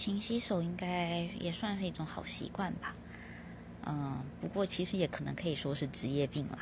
勤洗手应该也算是一种好习惯吧。嗯，不过其实也可能可以说是职业病了。